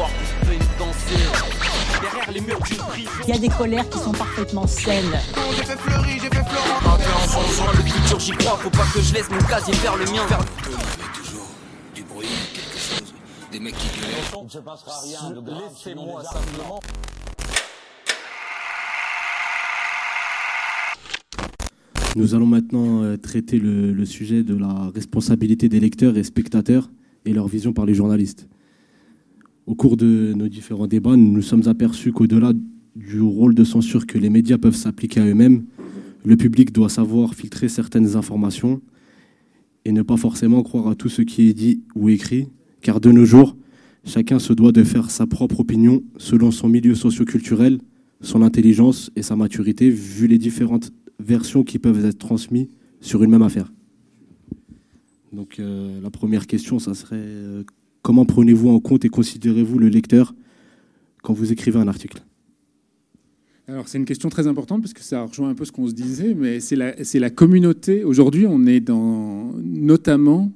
voir qu'on peut danser. Derrière les murs d'une prison. Il y a des colères qui sont parfaitement saines. J'ai fait fleurir, j'ai fait Florent. Un peu en changeant le futur, j'y crois. Faut pas que je laisse mon casier faire le mien. Vers... toujours du bruit, quelque chose. Des mecs qui gueulent. Il ne se passera rien de grave. Laissez-moi simplement. Nous allons maintenant euh, traiter le, le, sujet de la responsabilité des lecteurs et spectateurs et leur vision par les journalistes. Au cours de nos différents débats, nous nous sommes aperçus qu'au-delà du rôle de censure que les médias peuvent s'appliquer à eux-mêmes, le public doit savoir filtrer certaines informations et ne pas forcément croire à tout ce qui est dit ou écrit, car de nos jours, chacun se doit de faire sa propre opinion selon son milieu socio-culturel, son intelligence et sa maturité, vu les différentes versions qui peuvent être transmises sur une même affaire. Donc euh, la première question, ça serait euh, comment prenez-vous en compte et considérez-vous le lecteur quand vous écrivez un article? Alors c'est une question très importante parce que ça rejoint un peu ce qu'on se disait, mais c'est la, communauté. Aujourd'hui, on est dans, notamment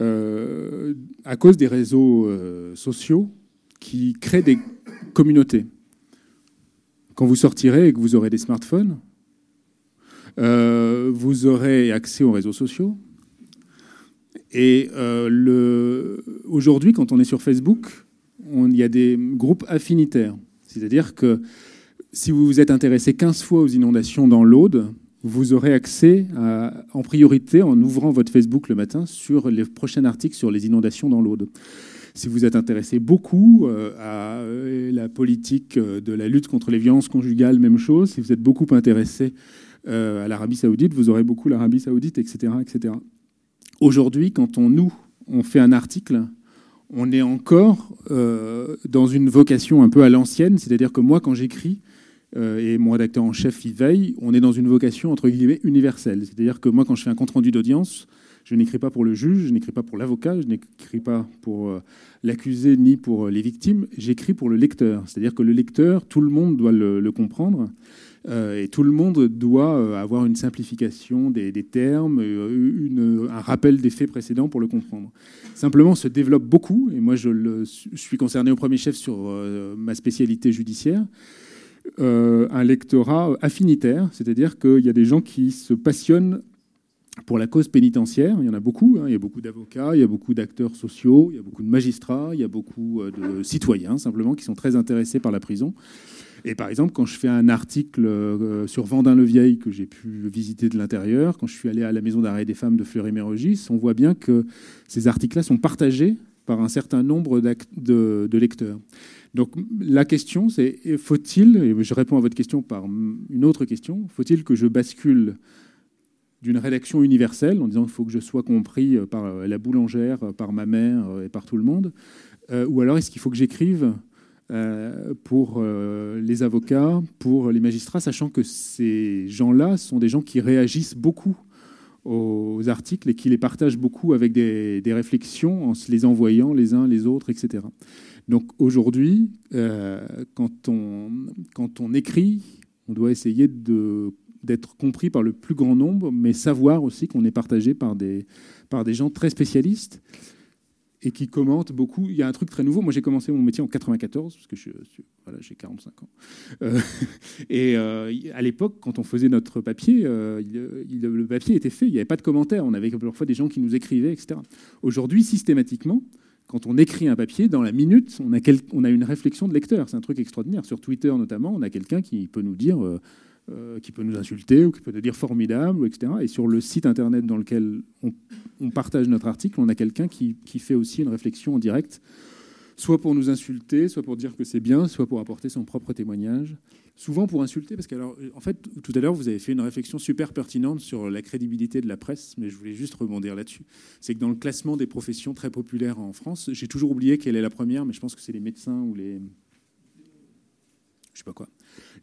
euh, à cause des réseaux euh, sociaux qui créent des communautés. Quand vous sortirez et que vous aurez des smartphones, euh, vous aurez accès aux réseaux sociaux. Et euh, aujourd'hui, quand on est sur Facebook, il y a des groupes affinitaires. C'est-à-dire que si vous vous êtes intéressé 15 fois aux inondations dans l'Aude, vous aurez accès en priorité, en ouvrant votre Facebook le matin, sur les prochains articles sur les inondations dans l'Aude. Si vous êtes intéressé beaucoup euh, à euh, la politique de la lutte contre les violences conjugales, même chose. Si vous êtes beaucoup intéressé à l'Arabie saoudite, vous aurez beaucoup l'Arabie saoudite, etc. etc. Aujourd'hui, quand on nous, on fait un article, on est encore euh, dans une vocation un peu à l'ancienne, c'est-à-dire que moi, quand j'écris, euh, et mon rédacteur en chef y veille, on est dans une vocation entre guillemets universelle. C'est-à-dire que moi, quand je fais un compte-rendu d'audience, je n'écris pas pour le juge, je n'écris pas pour l'avocat, je n'écris pas pour euh, l'accusé ni pour les victimes, j'écris pour le lecteur. C'est-à-dire que le lecteur, tout le monde doit le, le comprendre. Euh, et tout le monde doit euh, avoir une simplification des, termes, euh, un rappel des faits précédents pour le comprendre. Simplement, se développe beaucoup, et moi je suis concerné au premier chef sur ma spécialité judiciaire, un lectorat affinitaire, c'est-à-dire qu'il y a des gens qui se passionnent pour la cause pénitentiaire, il y en a beaucoup, hein. il y a beaucoup d'avocats, il y a beaucoup d'acteurs sociaux, il y a beaucoup de magistrats, il y a beaucoup de citoyens simplement qui sont très intéressés par la prison. Et par exemple, quand je fais un article euh, sur Vendin-le-Vieil que j'ai pu visiter de l'intérieur, quand je suis allé à la maison d'arrêt des femmes de Fleury-Mérogis, on voit bien que ces articles-là sont partagés par un certain nombre de, lecteurs. Donc la question, c'est faut-il, et je réponds à votre question par une autre question, faut-il que je bascule d'une rédaction universelle en disant qu'il faut que je sois compris par la boulangère, par ma mère et par tout le monde, euh, ou alors est-ce qu'il faut que j'écrive euh, pour euh, les avocats, pour les magistrats, sachant que ces gens-là sont des gens qui réagissent beaucoup aux articles et qui les partagent beaucoup avec des, réflexions en se les envoyant les uns les autres, etc. Donc aujourd'hui, euh, quand, on, écrit, on doit essayer d'être compris par le plus grand nombre, mais savoir aussi qu'on est partagé par des gens très spécialistes et qui commente beaucoup. Il y a un truc très nouveau. Moi, j'ai commencé mon métier en 94, parce que je, voilà, j'ai 45 ans. Euh, et euh, à l'époque, quand on faisait notre papier, euh, le papier était fait. Il n'y avait pas de commentaires. On avait parfois des gens qui nous écrivaient, etc. Aujourd'hui, systématiquement, quand on écrit un papier, dans la minute, on a, on a une réflexion de lecteur. C'est un truc extraordinaire. Sur Twitter, notamment, on a quelqu'un qui peut nous dire euh, qui peut nous insulter ou qui peut nous dire formidable, etc. Et sur le site internet dans lequel on, partage notre article, on a quelqu'un qui, qui, fait aussi une réflexion en direct, soit pour nous insulter, soit pour dire que c'est bien, soit pour apporter son propre témoignage. Souvent pour insulter, parce que en fait, tout à l'heure, vous avez fait une réflexion super pertinente sur la crédibilité de la presse, mais je voulais juste rebondir là-dessus. C'est que dans le classement des professions très populaires en France, j'ai toujours oublié quelle est la première, mais je pense que c'est les médecins ou les je sais pas quoi,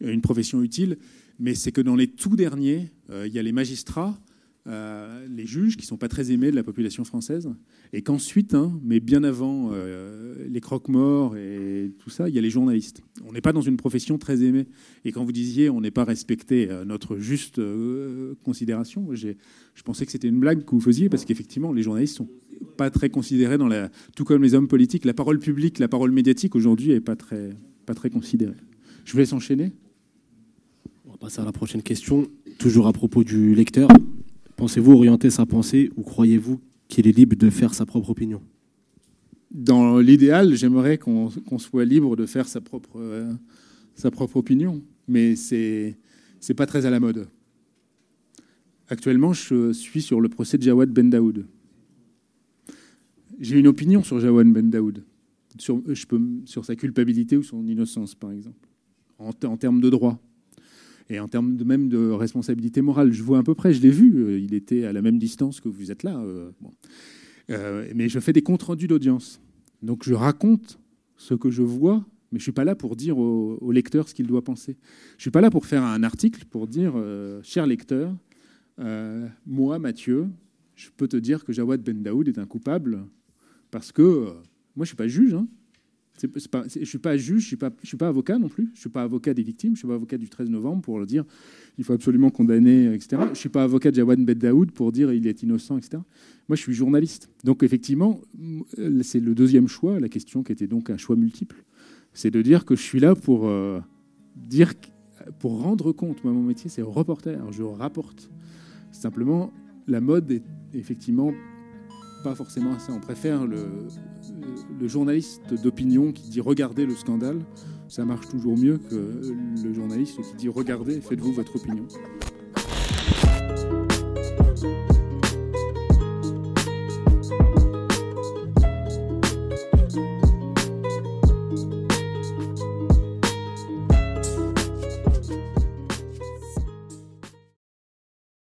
une profession utile mais c'est que dans les tout derniers, euh, il y a les magistrats, euh, les juges qui ne sont pas très aimés de la population française, et qu'ensuite, hein, mais bien avant euh, les croque-morts et tout ça, il y a les journalistes. On n'est pas dans une profession très aimée. Et quand vous disiez on n'est pas respecté notre juste considération, je pensais que c'était une blague que vous faisiez, parce qu'effectivement, les journalistes sont pas très considéré dans la, tout comme les hommes politiques. La parole publique, la parole médiatique aujourd'hui est pas très, pas très considérée. Je vous laisse enchaîner. Passer à la prochaine question, toujours à propos du lecteur. Pensez-vous orienter sa pensée ou croyez-vous qu'il est libre de faire sa propre opinion? Dans l'idéal, j'aimerais qu'on soit libre de faire sa propre, euh, opinion, mais c'est c'est pas très à la mode. Actuellement, je suis sur le procès de Jawad Ben Daoud. J'ai une opinion sur Jawad Ben Daoud, sur, sur sa culpabilité ou son innocence, par exemple, en termes de droit. Et en termes de, même de responsabilité morale, je vois à peu près, je l'ai vu, euh, il était à la même distance que vous êtes là. Euh, euh, mais je fais des comptes rendus d'audience. Donc je raconte ce que je vois, mais je ne suis pas là pour dire au, lecteur ce qu'il doit penser. Je ne suis pas là pour faire un article pour dire, cher lecteur, moi, Mathieu, je peux te dire que Jawad Ben Daoud est un coupable parce que moi, je ne suis pas juge. Hein. Je ne suis pas juge, je ne suis, pas- avocat non plus. Je ne suis pas avocat des victimes, je ne suis pas avocat du 13 novembre pour le dire il faut absolument condamner, etc. Je ne suis pas avocat de Jawad Ben Daoud pour dire il est innocent, etc. Moi, je suis journaliste. Donc, effectivement, m- c'est le deuxième choix, la question qui était donc un choix multiple. C'est de dire que je suis là pour, euh, dire, pour rendre compte. Moi, mon métier, c'est reporter. Je rapporte. Simplement, la mode est effectivement pas forcément ça. On préfère le, le journaliste d'opinion qui dit regardez le scandale. Ça marche toujours mieux que le journaliste qui dit regardez, faites-vous votre opinion.